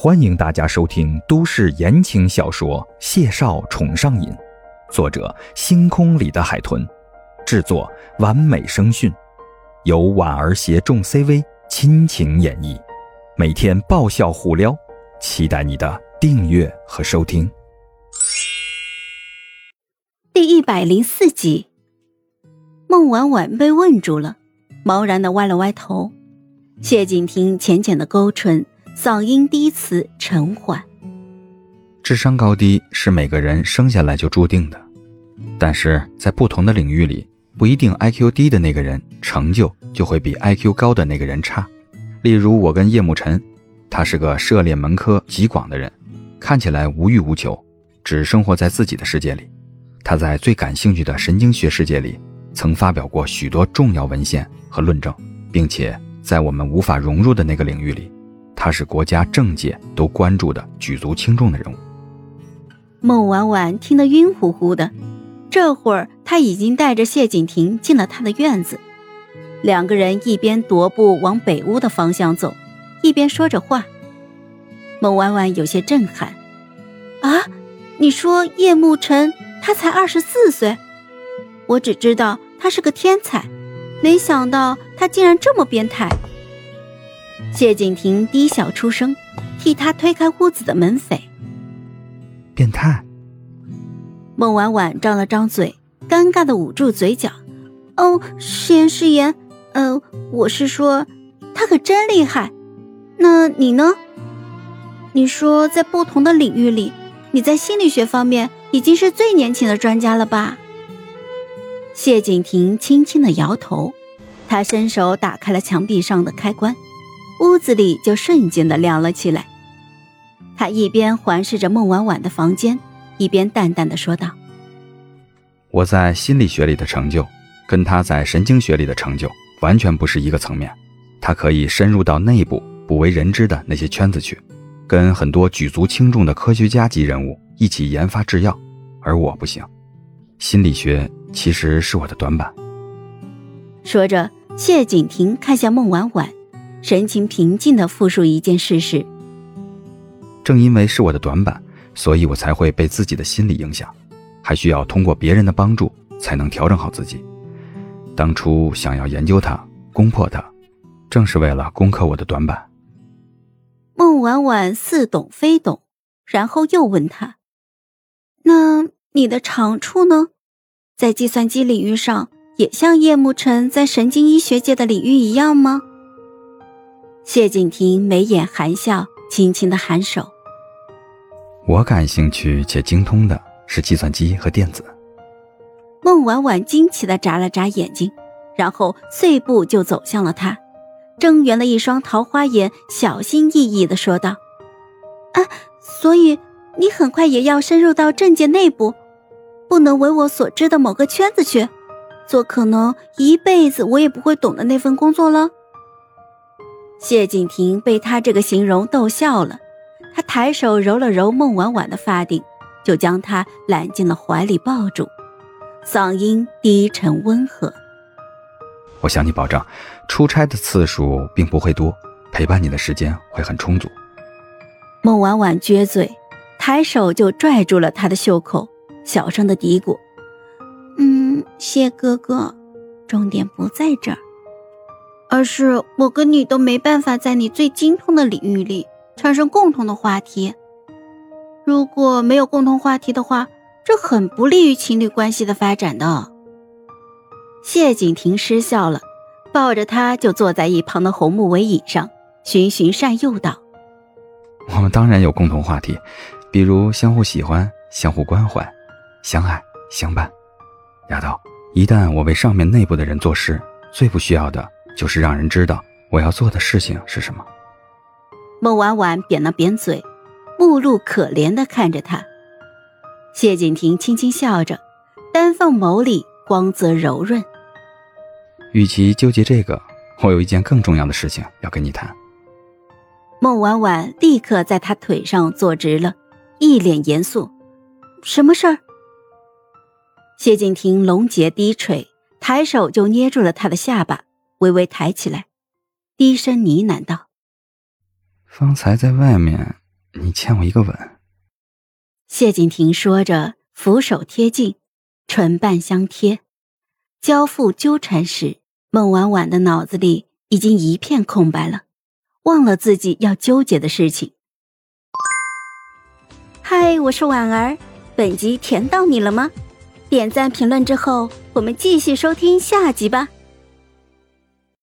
欢迎大家收听都市言情小说《谢少宠上瘾》，作者：星空里的海豚，制作：完美声讯，由婉儿携众 CV 亲情演绎，每天爆笑互撩，期待你的订阅和收听。第一百零四集，孟婉婉被问住了，茫然的歪了歪头，谢景亭浅浅的勾唇。嗓音低磁沉缓。智商高低是每个人生下来就注定的，但是在不同的领域里，不一定 IQ 低的那个人成就就会比 IQ 高的那个人差。例如我跟叶慕辰，他是个涉猎门科极广的人，看起来无欲无求，只生活在自己的世界里。他在最感兴趣的神经学世界里，曾发表过许多重要文献和论证，并且在我们无法融入的那个领域里。他是国家政界都关注的举足轻重的人物。孟婉婉听得晕乎乎的，这会儿他已经带着谢景亭进了他的院子，两个人一边踱步往北屋的方向走，一边说着话。孟婉婉有些震撼：“啊，你说叶慕辰他才二十四岁？我只知道他是个天才，没想到他竟然这么变态。”谢景亭低笑出声，替他推开屋子的门扉。变态。孟婉婉张了张嘴，尴尬的捂住嘴角。哦，誓言誓言，呃，我是说，他可真厉害。那你呢？你说在不同的领域里，你在心理学方面已经是最年轻的专家了吧？谢景亭轻轻的摇头，他伸手打开了墙壁上的开关。屋子里就瞬间的亮了起来。他一边环视着孟婉婉的房间，一边淡淡的说道：“我在心理学里的成就，跟他在神经学里的成就完全不是一个层面。他可以深入到内部不为人知的那些圈子去，跟很多举足轻重的科学家级人物一起研发制药，而我不行。心理学其实是我的短板。”说着，谢景亭看向孟婉婉。神情平静的复述一件事实。正因为是我的短板，所以我才会被自己的心理影响，还需要通过别人的帮助才能调整好自己。当初想要研究它，攻破它，正是为了攻克我的短板。孟婉婉似懂非懂，然后又问他：“那你的长处呢？在计算机领域上，也像叶慕辰在神经医学界的领域一样吗？”谢景亭眉眼含笑，轻轻的颔首。我感兴趣且精通的是计算机和电子。孟婉婉惊奇的眨了眨眼睛，然后碎步就走向了他，睁圆了一双桃花眼，小心翼翼的说道：“啊，所以你很快也要深入到政界内部，不能为我所知的某个圈子去，做可能一辈子我也不会懂的那份工作了。”谢景亭被他这个形容逗笑了，他抬手揉了揉孟婉婉的发顶，就将她揽进了怀里抱住，嗓音低沉温和：“我向你保证，出差的次数并不会多，陪伴你的时间会很充足。”孟婉婉撅嘴，抬手就拽住了他的袖口，小声的嘀咕：“嗯，谢哥哥，重点不在这儿。”而是我跟你都没办法在你最精通的领域里产生共同的话题。如果没有共同话题的话，这很不利于情侣关系的发展的。谢景亭失笑了，抱着他就坐在一旁的红木围椅上，循循善诱道：“我们当然有共同话题，比如相互喜欢、相互关怀、相爱相伴。丫头，一旦我为上面内部的人做事，最不需要的。”就是让人知道我要做的事情是什么。孟婉婉扁了扁嘴，目露可怜的看着他。谢景亭轻轻笑着，丹凤眸里光泽柔润。与其纠结这个，我有一件更重要的事情要跟你谈。孟婉婉立刻在他腿上坐直了，一脸严肃：“什么事儿？”谢景亭龙睫低垂，抬手就捏住了他的下巴。微微抬起来，低声呢喃道：“方才在外面你欠我一个吻。谢景亭说着，俯首贴近，唇瓣相贴，交付纠缠时，孟婉婉的脑子里已经一片空白了，忘了自己要纠结的事情。嗨，我是婉儿，本集甜到你了吗？点赞评论之后，我们继续收听下集吧。